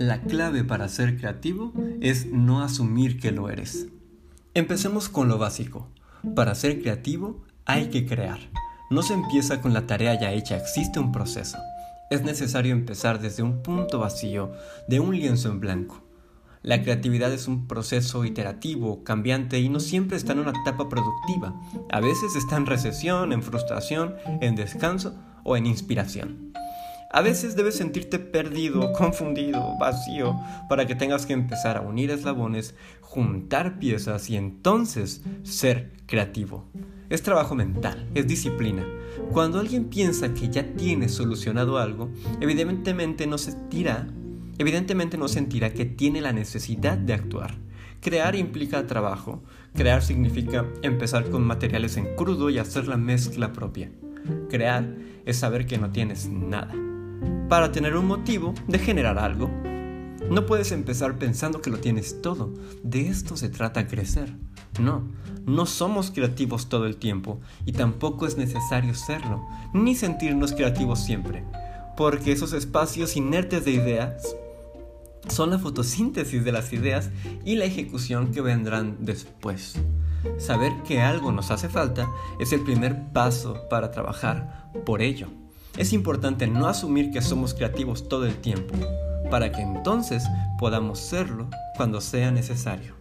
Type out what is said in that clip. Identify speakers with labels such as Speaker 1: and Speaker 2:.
Speaker 1: La clave para ser creativo es no asumir que lo eres. Empecemos con lo básico. Para ser creativo hay que crear. No se empieza con la tarea ya hecha, existe un proceso. Es necesario empezar desde un punto vacío, de un lienzo en blanco. La creatividad es un proceso iterativo, cambiante y no siempre está en una etapa productiva. A veces está en recesión, en frustración, en descanso o en inspiración. A veces debes sentirte perdido, confundido, vacío, para que tengas que empezar a unir eslabones, juntar piezas y entonces ser creativo. Es trabajo mental, es disciplina. Cuando alguien piensa que ya tiene solucionado algo, evidentemente no sentirá, evidentemente no sentirá que tiene la necesidad de actuar. Crear implica trabajo. Crear significa empezar con materiales en crudo y hacer la mezcla propia. Crear es saber que no tienes nada para tener un motivo de generar algo. No puedes empezar pensando que lo tienes todo. De esto se trata crecer. No, no somos creativos todo el tiempo y tampoco es necesario serlo, ni sentirnos creativos siempre, porque esos espacios inertes de ideas son la fotosíntesis de las ideas y la ejecución que vendrán después. Saber que algo nos hace falta es el primer paso para trabajar por ello. Es importante no asumir que somos creativos todo el tiempo, para que entonces podamos serlo cuando sea necesario.